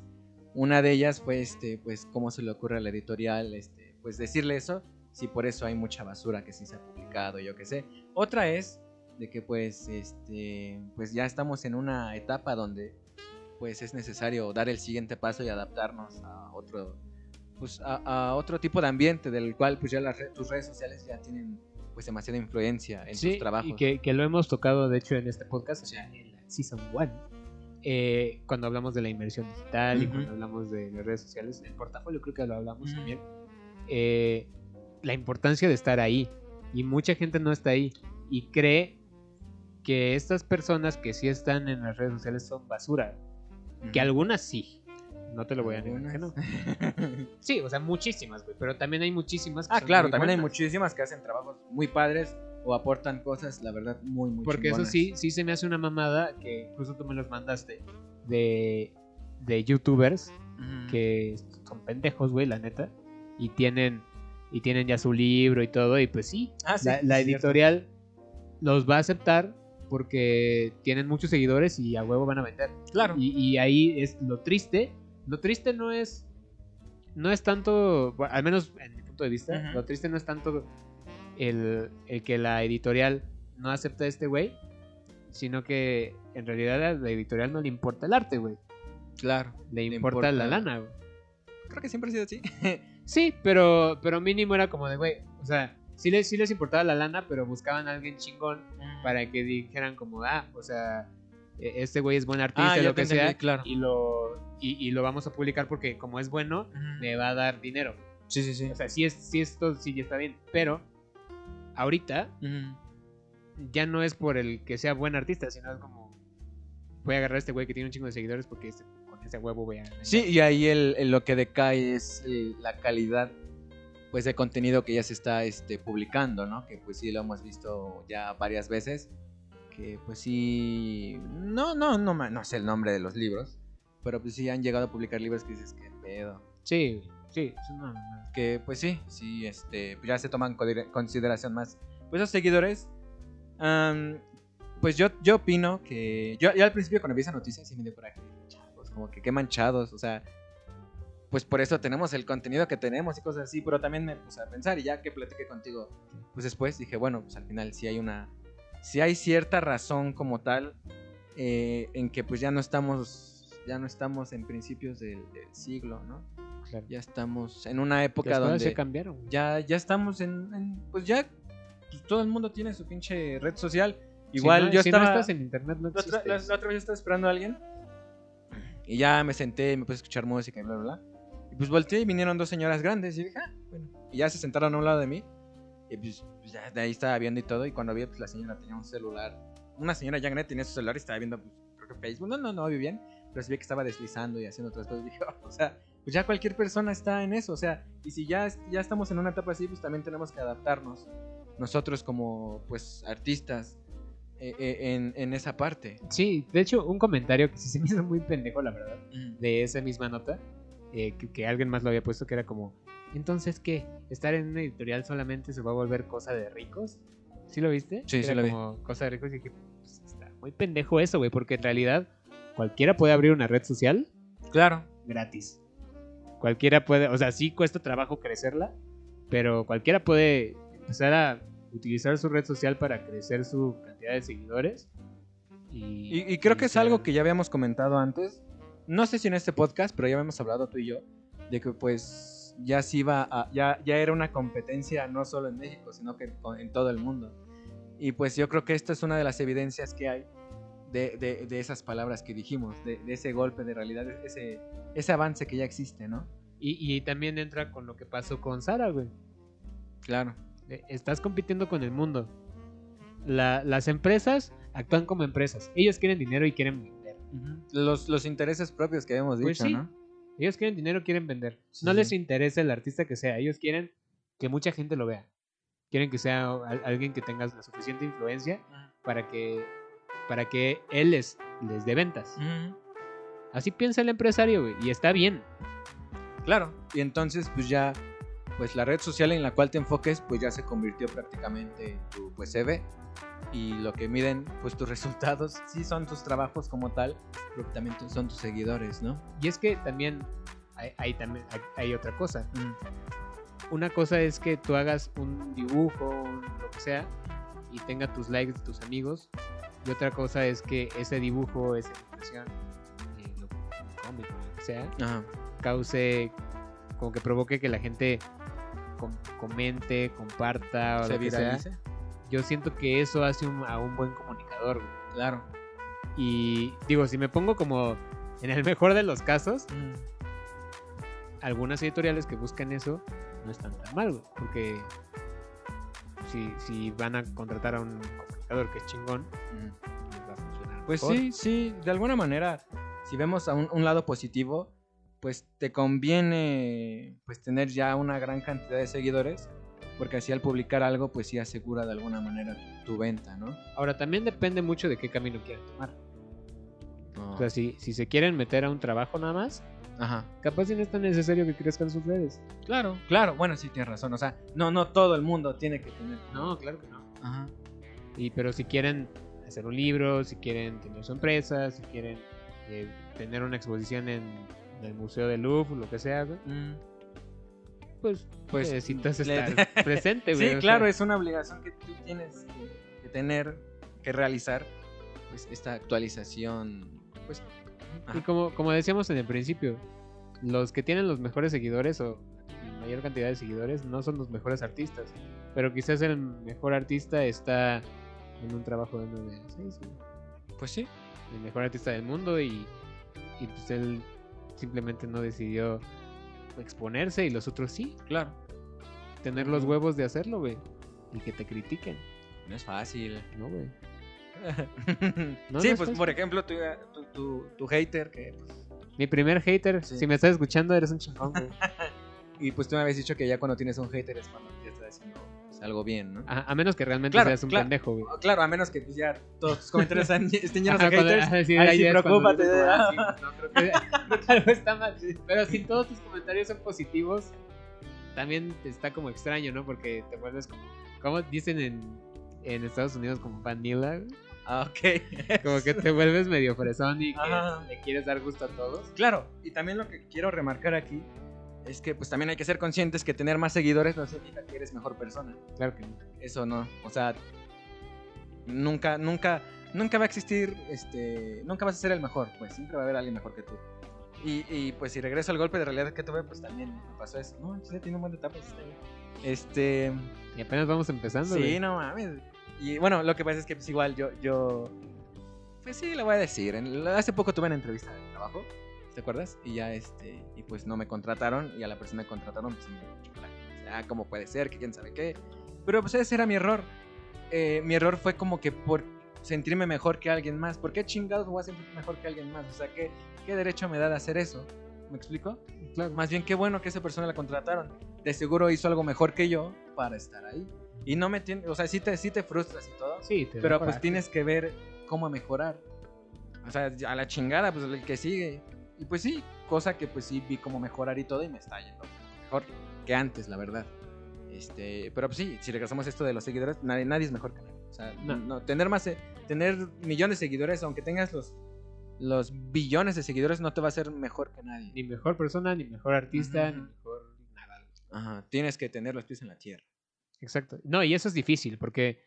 Una de ellas fue, este, pues, cómo se le ocurre a la editorial, este, pues, decirle eso. Si por eso hay mucha basura que sí se ha publicado, yo qué sé. Otra es de que, pues, este, pues ya estamos en una etapa donde, pues, es necesario dar el siguiente paso y adaptarnos a otro, pues, a, a otro tipo de ambiente del cual, pues, ya las re- tus redes sociales ya tienen pues demasiada influencia en Sí, tus trabajos. y que, que lo hemos tocado de hecho en este podcast o sea en la season 1 eh, cuando hablamos de la inversión digital y Ujú. cuando hablamos de las redes sociales el portafolio creo que lo hablamos Ujú. también eh, la importancia de estar ahí y mucha gente no está ahí y cree que estas personas que sí están en las redes sociales son basura Ujú. que algunas sí no te lo voy a negar que no sí o sea muchísimas güey pero también hay muchísimas que ah, son claro, también hay buenas. muchísimas que hacen trabajos muy padres o aportan cosas, la verdad, muy, muy Porque eso sí, sí se me hace una mamada que incluso tú me los mandaste de, de youtubers que son pendejos, güey, la neta. Y tienen, y tienen ya su libro y todo. Y pues sí, Ah, sí, la, editorial los va a aceptar porque tienen muchos seguidores y a huevo van a vender. Claro. Y, y ahí es lo triste. Lo triste no es. No es tanto. bueno, al menos en mi punto de vista. Lo triste no es tanto el, el que la editorial no acepta a este güey. Sino que en realidad a la editorial no le importa el arte, güey. Claro. Le Le importa, importa- la lana, güey. Creo que siempre ha sido así. [laughs] Sí, pero, pero mínimo era como de, güey. O sea, sí les, sí les importaba la lana, pero buscaban a alguien chingón para que dijeran como, ah, o sea, e- este güey es buen artista, Ah, lo que sea, claro. y lo y, y lo vamos a publicar porque como es bueno, Ujú. me va a dar dinero. Sí, sí, sí. O sea, sí, es, sí esto sí está bien, pero ahorita ya no es por el que sea buen artista, sino es como, voy a agarrar a este güey que tiene un chingo de seguidores porque este- con ese huevo voy a... Sí, y ahí el, el- lo que decae es el- la calidad pues de contenido que ya se está este, publicando, ¿no? Que pues sí lo hemos visto ya varias veces. Que pues sí. No, no, no, no sé el nombre de los libros. Pero pues sí han llegado a publicar libros que dices, qué pedo. Sí, sí, es una. Que pues sí, sí, este, ya se toman consideración más. Pues los seguidores. am, pues yo, yo opino que. Yo, yo al principio cuando vi esa noticia sí me dio coraje. Chavos, como que qué manchados. O sea, pues por eso tenemos el contenido que tenemos y cosas así. Pero también me puse a pensar y ya que platiqué contigo, pues después dije, bueno, pues al final sí hay una. Sí hay cierta razón como tal. eh, en que pues ya no estamos. Ya no estamos en principios del, del siglo, ¿no? Claro. Ya estamos en una época Las donde se cambiaron. güey. ya, ya estamos en, en- pues ya pues, todo el mundo tiene su pinche red social. Si Igual no- yo si estaba no estás en internet no la, otra, la- la otra vez estaba esperando a alguien y ya me senté, me puse a escuchar música y bla bla bla. Y pues volteé y vinieron dos señoras grandes y dije, ah, bueno. Y ya se sentaron a un lado de mí. Y pues, pues, ya de ahí estaba viendo y todo y cuando vi pues la señora tenía un celular. Una señora ya grande tenía su celular y estaba viendo pues, creo que Facebook. No, no, no vi bien, pero se veía que estaba deslizando y haciendo otras cosas. Y [laughs] dije, "Oh", o sea, pues ya cualquier persona está en eso, o sea, y si ya, ya estamos en una etapa así, pues también tenemos que adaptarnos nosotros como pues artistas eh, eh, en, en esa parte. Sí, de hecho, un comentario que sí se me hizo muy pendejo, la verdad, Mm. de esa misma nota, eh, que, que alguien más lo había puesto, que era como, Entonces, ¿qué? ¿Estar en una editorial solamente se va a volver cosa de ricos? ¿Sí lo viste? Sí, Era sí lo vi. como cosa de ricos y dije, pues, está muy pendejo eso, güey, porque en realidad cualquiera puede abrir una red social Claro. gratis. Cualquiera puede, o sea, sí cuesta trabajo crecerla, pero cualquiera puede empezar a utilizar su red social para crecer su cantidad de seguidores. Y, Y, y creo que es algo que ya habíamos comentado antes. No sé si en este podcast, pero ya habíamos hablado tú y yo. De que pues ya se iba a, ya, ya era una competencia no solo en México, sino que en todo el mundo. Y pues yo creo que esta es una de las evidencias que hay de, de- de esas palabras que dijimos, de, de ese golpe de realidad, ese, ese avance que ya existe, ¿no? Y, y también entra con lo que pasó con Sara, güey. Claro. Eh, Estás compitiendo con el mundo. La- las empresas actúan como empresas. Ellos quieren dinero y quieren vender. los, los intereses propios que habíamos Pues dicho, sí. ¿no? Ellos quieren dinero, quieren vender. Sí, no les interesa el artista que sea. Ellos quieren que mucha gente lo vea. Quieren que sea al- alguien que tenga la suficiente influencia para que, para que él les, les dé ventas. Así piensa el empresario, güey. Y está bien. Claro. Y entonces, pues ya, pues la red social en la cual te enfoques, pues ya se convirtió prácticamente en tu pues CV. Y lo que miden, pues tus [laughs] resultados, sí son tus trabajos como tal, pero también son tus seguidores, ¿no? Y es que también hay, hay también hay, hay otra cosa. Una cosa es que tú hagas un dibujo, lo que sea, y tenga tus likes de tus amigos. Y otra cosa es que ese dibujo, esa impresión, eh, lo- cómic, lo que sea, Ajá. cause, como que provoque que la gente com- comente, comparta o Se lo que sea. Yo siento que eso hace un- a un buen comunicador. güey. Claro. Y digo, si me pongo como en el [laughs] mejor de los casos, algunas editoriales que buscan eso no están tan mal, güey, porque si, si van a contratar a un que es chingón, les va a funcionar. Pues mejor. sí, sí, de alguna manera, si vemos a un, un lado positivo, pues te conviene pues tener ya una gran cantidad de seguidores, porque así al publicar algo, pues sí asegura de alguna manera tu venta, ¿no? Ahora, también depende mucho de qué camino quieran tomar. No. O sea, si, si se quieren meter a un trabajo nada más, Ajá. capaz si no es tan necesario que crezcan sus redes. Claro, claro, bueno, sí tienes razón, o sea, no, no todo el mundo tiene que tener. No, claro que no. Ajá. Y, pero si quieren hacer un libro, si quieren tener su empresa, si quieren eh, tener una exposición en, en el Museo del Louvre, lo que sea, güey, Mm. pues, Pues, necesitas le- estar [laughs] presente, güey. Sí, claro, sea, es una obligación que tú tienes que, que tener, que realizar, pues esta actualización, pues... Y como, como decíamos en el principio, los que tienen los mejores seguidores o la mayor cantidad de seguidores no son los mejores artistas. Pero quizás el mejor artista está en un trabajo de 9 a 6, güey. Pues sí. el mejor artista del mundo y, y pues él simplemente no decidió exponerse y los otros sí. Claro. Tener los huevos de hacerlo, güey. Y que te critiquen, No es fácil. ¿no, güey? [laughs] No, sí, no pues por ejemplo, tu, tu, tu- tu hater, que, pues, Mi primer hater, Sí. si me estás escuchando, eres un chingón, güey. [laughs] y pues tú me habías dicho que ya cuando tienes un hater es cuando algo bien, ¿no? A, a menos que realmente Claro, seas un claro. pendejo, güey. Claro, a menos que pues, ya todos tus comentarios [laughs] estén llenos Ajá, de cuando- haters. sí, ahí sí, cuando preocúpate. de- ah, sí, pues, no, creo que, [laughs] algo está mal. Pero si todos tus comentarios son positivos, también está como extraño, ¿no? Porque te vuelves como, como dicen en, en Estados Unidos como vanilla, güey. Ah, ok. [laughs] Como que te vuelves medio fresón y que Ajá. le quieres dar gusto a todos. Claro, y también lo que quiero remarcar aquí es que pues también hay que ser conscientes que tener más seguidores no significa que eres mejor persona. Claro que no. Eso no, o sea, nunca, nunca, nunca va a existir, este, nunca vas a ser el mejor, pues siempre va a haber alguien mejor que tú. Y, y, pues si regreso al golpe de realidad que tuve, pues también me pasó eso. No, sí, tiene un buen está bien. Este, Y apenas vamos empezando. sí, güey. no mames. Y bueno, lo que pasa es que pues igual yo, yo, pues sí, lo voy a decir. En- hace poco tuve una entrevista de trabajo, ¿te acuerdas? Y ya, este, y pues no me contrataron y a la persona que contrataron, pues me dio mucho coraje. O sea, ¿cómo puede ser? Que quién sabe qué. Pero pues ese era mi error. Eh, mi error fue como que por sentirme mejor que alguien más. ¿Por qué chingados me voy a sentir mejor que alguien más? O sea, ¿qué, qué derecho me da de hacer eso? ¿Me explico? Claro. Más bien, qué bueno que esa persona la contrataron. De seguro hizo algo mejor que yo para estar ahí. Y no me tiene, o sea, sí te, sí te frustras y todo. Sí, te pero pues tienes que ver cómo mejorar. O sea, a la chingada, pues el que sigue. Y pues sí, cosa que pues sí vi cómo mejorar y todo y me está yendo mejor. que antes, la verdad. Este, pero pues sí, si regresamos a esto de los seguidores, nadie, nadie es mejor que nadie. O sea, no, No. tener más, eh, tener millones de seguidores, aunque tengas los, los billones de seguidores, no te va a hacer mejor que nadie. Ni mejor persona, ni mejor artista, ni mejor nada. Ajá, tienes que tener los pies en la tierra. Exacto. No, y eso es difícil porque.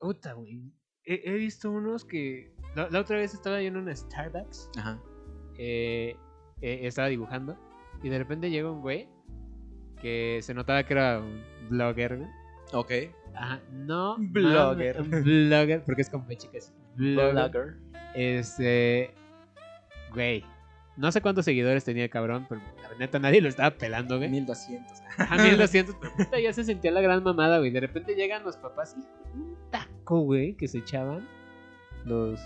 Güey. He, he visto unos que. La, la otra vez estaba yo en una Starbucks. Ajá. Eh, eh, estaba dibujando. Y de repente llega un güey. Que se notaba que era un blogger, güey. Ok. Ajá. No. Blogger. un blogger. Porque es como chicas. Blogger. Este. Güey. No sé cuántos seguidores tenía el cabrón, pero la neta nadie lo estaba pelando, güey. 1200. A 1200, pero puta, ya se sentía la gran mamada, güey. De repente llegan los papás, de un taco, güey, que se echaban los.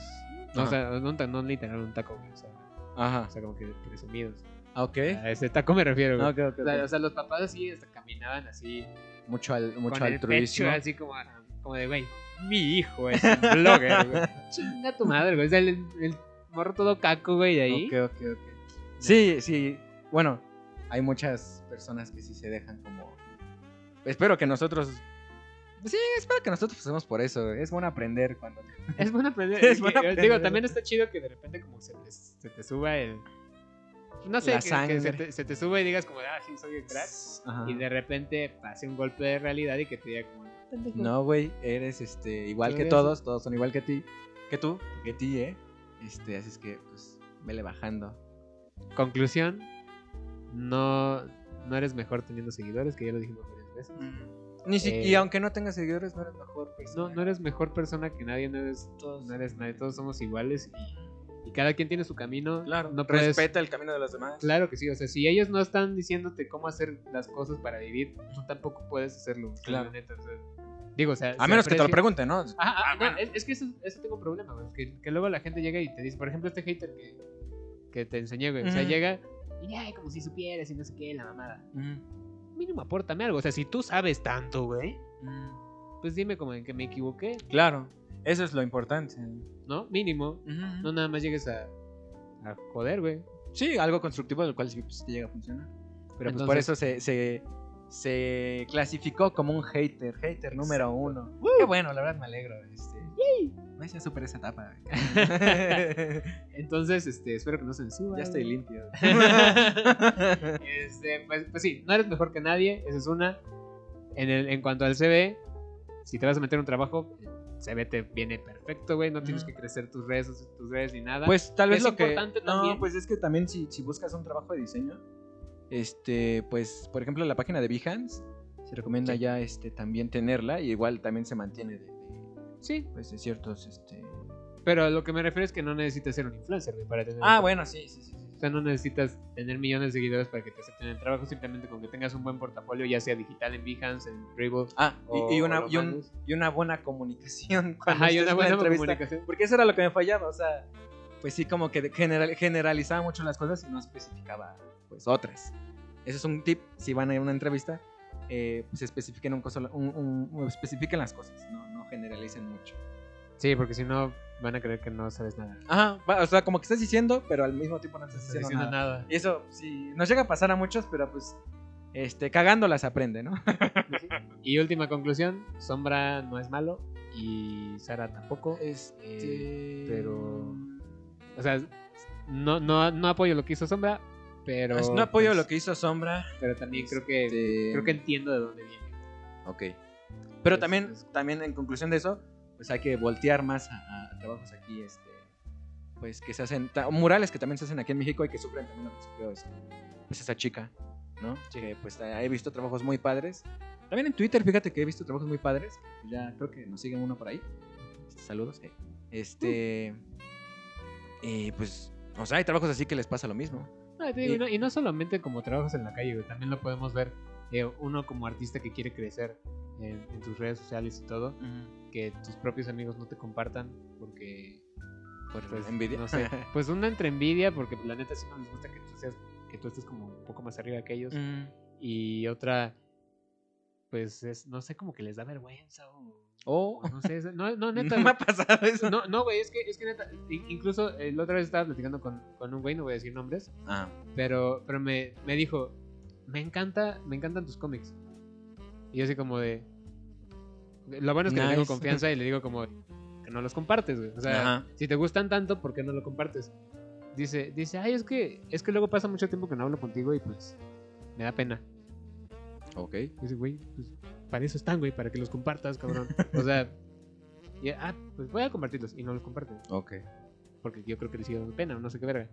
No, o sea, no, no literal un taco, güey. O sea, Ajá. o sea, como que presumidos. Ok. A ese taco me refiero, güey. Ok, O, sea, ok. o sea, los papás así hasta caminaban así. Mucho, al, mucho con el altruismo. pecho así como, como de, güey, mi hijo es un [laughs] blogger, güey. Chinga tu madre, güey. O sea, el, el morro todo caco, güey, de ahí. Ok, ok, ok. Sí, sí. Bueno, hay muchas personas que sí se dejan como. Espero que nosotros. Sí, espero que nosotros pasemos por eso. Es bueno aprender cuando. [laughs] Es bueno aprender. Es bueno que- aprender. Digo, también está chido que de repente como se te, se te suba el... No sé, La que, se, te, se te suba y digas como, ah, sí, soy el crack. Ajá. Y de repente pase un golpe de realidad y que te diga como. No, güey, eres este igual que eres- todos, todos son igual que ti, que tú, que ti, eh. Este, así es que pues vele bajando. Conclusión, no, no eres mejor teniendo seguidores, que ya lo dijimos varias veces. Ni si- Eh, y aunque no tengas seguidores, no eres mejor No, persona. no eres mejor persona que nadie, no eres, Todos no eres nadie, todos somos iguales y, y cada quien tiene su camino. Claro, no puedes, respeta el camino de los demás. Claro que sí, o sea, si ellos no están diciéndote cómo hacer las cosas para vivir, tú tampoco puedes hacerlo. Claro. la neta, o sea, digo, o sea, A se menos que te lo aprecia- pregunten, ¿no? Ajá, ah, Ah, no, bueno. es, es que eso, eso tengo un problema, güey. Que, que luego la gente llega y te dice, por ejemplo, este hater que, que te enseñé, güey. O sea, llega y ay, como si supieras y no sé qué, la mamada. Mm, Mínimo, apórtame algo. O sea, si tú sabes tanto, güey, mm. pues dime como en que me equivoqué, Claro, eso es lo importante. ¿no? Mínimo. No nada más llegues a, a joder, güey. Sí, algo constructivo del cual sí pues, te llega a funcionar. Pero pues por eso se, se, se clasificó como un hater, hater número uno. Qué bueno, la verdad me alegro. Este, me ya superé esa etapa. [laughs] Entonces, este, espero que no se me suba. ya estoy limpio. [laughs] Este, pues, pues sí, no eres mejor que nadie, esa es una. En, el, en cuanto al CV, si te vas a meter un trabajo, el CV te viene perfecto, güey. No tienes que crecer tus redes, tus redes ni nada. Pues tal vez Es lo que importante no, también. pues es que también si, si buscas un trabajo de diseño, este, pues por ejemplo la página de Behance se recomienda Sí. ya este también tenerla y igual también se mantiene de, sí, pues de ciertos este pero a lo que me refiero es que no necesitas ser un influencer, güey, para tener. Ah, bueno, sí, sí, sí. O sea, no necesitas tener millones de seguidores para que te acepten el trabajo, simplemente con que tengas un buen portafolio, ya sea digital en Behance, en Dribble. Ah, o- y, o una, y, un- mandas. y una buena comunicación. [laughs] Ajá, y estés una en buena comunicación. Porque eso era lo que me fallaba, o sea, pues sí, como que general- generalizaba mucho las cosas y no especificaba, pues, otras. Eso es un tip, si van a ir a una entrevista, eh, pues especifiquen, un coso- un- un- especifiquen las cosas, no, no generalicen mucho. Sí, porque si no, van a creer que no sabes nada. Ajá, o sea, como que estás diciendo, pero al mismo tiempo no estás estás diciendo, diciendo nada. nada. Y eso, sí, nos llega a pasar a muchos, pero pues, este, cagándolas aprende, ¿no? [laughs] Y última conclusión, Sombra no es malo y Sara tampoco. Este... pero- O sea, no, no, no apoyo lo que hizo Sombra, pero... no apoyo pues, lo que hizo Sombra. Pero también creo que, Este, creo que entiendo de dónde viene. Ok. Pero Es- también, es- también en conclusión de eso, pues hay que voltear más a, a trabajos aquí, este, pues que se hacen, murales que también se hacen aquí en México y que sufren también lo que sufrió este, pues esa chica, ¿no? Que pues he visto trabajos muy padres. También en Twitter, fíjate que he visto trabajos muy padres. Ya creo que nos siguen uno por ahí. Este, saludos. eh. Este. Y pues, o sea, hay trabajos así que les pasa lo mismo. No, te digo, Y- no, y no solamente como trabajos en la calle, güey, también lo podemos ver eh, uno como artista que quiere crecer en, en tus redes sociales y todo, que tus propios amigos no te compartan porque Por pues, envidia. no sé, [laughs] pues una entre envidia porque la neta sí no les gusta que tú seas que tú estés como un poco más arriba que ellos y otra pues es no sé como que les da vergüenza o, Oh, o no sé, no no [laughs] neta no me ha pasado eso. no no güey es que es que neta incluso eh, la otra vez estaba platicando con, con un güey no voy a decir nombres Ah, pero pero me, me dijo me encanta, me encantan tus cómics. Y yo así como de... Lo bueno es que le tengo Nice. confianza y le digo como que no los compartes, güey. O sea, Ajá. si te gustan tanto, ¿por qué no lo compartes? Dice, dice, ay, es que, es que luego pasa mucho tiempo que no hablo contigo y pues me da pena. Ok. Dice, güey, pues para eso están, güey, para que los compartas, cabrón. O sea, [laughs] y, ah, pues voy a compartirlos y no los comparten. Ok. Porque yo creo que les sigue dando pena, o no sé qué verga.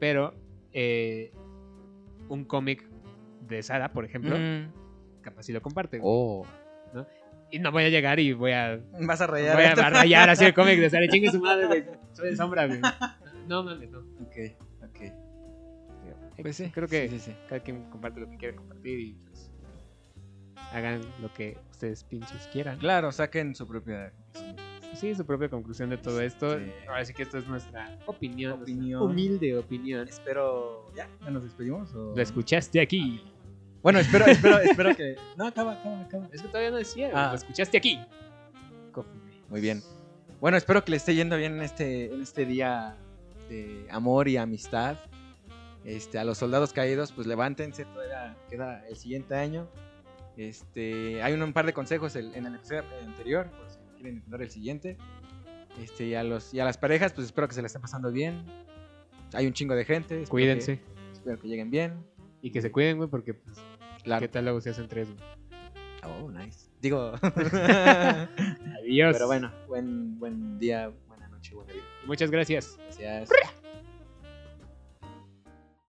Pero, eh, un cómic de Sara, por ejemplo, Mm. capaz si lo comparte. güey. Oh. Y no voy a llegar y voy a, Vas a voy rayar. a rayar [laughs] así el cómic de Sara. Chingue su madre, güey. Soy de sombra, güey. No mames, no. Ok, ok. Pues sí. Creo que Sí, sí, sí. cada quien comparte lo que quiere compartir y pues hagan lo que ustedes pinches quieran. Claro, saquen su propia. Sí, su propia conclusión de todo esto. Sí. Ahora sí que esto es nuestra opinión. nuestra Opinión. humilde opinión. Espero. ¿Ya? ¿Ya nos despedimos? O... Lo escuchaste aquí. Bueno, espero, espero, espero que. No, acaba, acaba, acaba. Es que todavía no decía. Ah. Lo escuchaste aquí. Muy bien. Bueno, espero que le esté yendo bien en este, en este día de amor y amistad. Este, a los soldados caídos, pues levántense, todavía queda el siguiente año. Este, hay un, un par de consejos el- en el episodio anterior, por si quieren intentar el siguiente. Este, y a los y a las parejas, pues espero que se la estén pasando bien. Hay un chingo de gente. espero Cuídense. que- espero que lleguen bien. Y que se cuiden, güey, porque pues, Claro. ¿qué tal luego se hacen tres, güey? Oh, nice. Digo. [laughs] [laughs] Adiós. Pero bueno, buen, buen día, buena noche, buena vida. Muchas gracias. Gracias.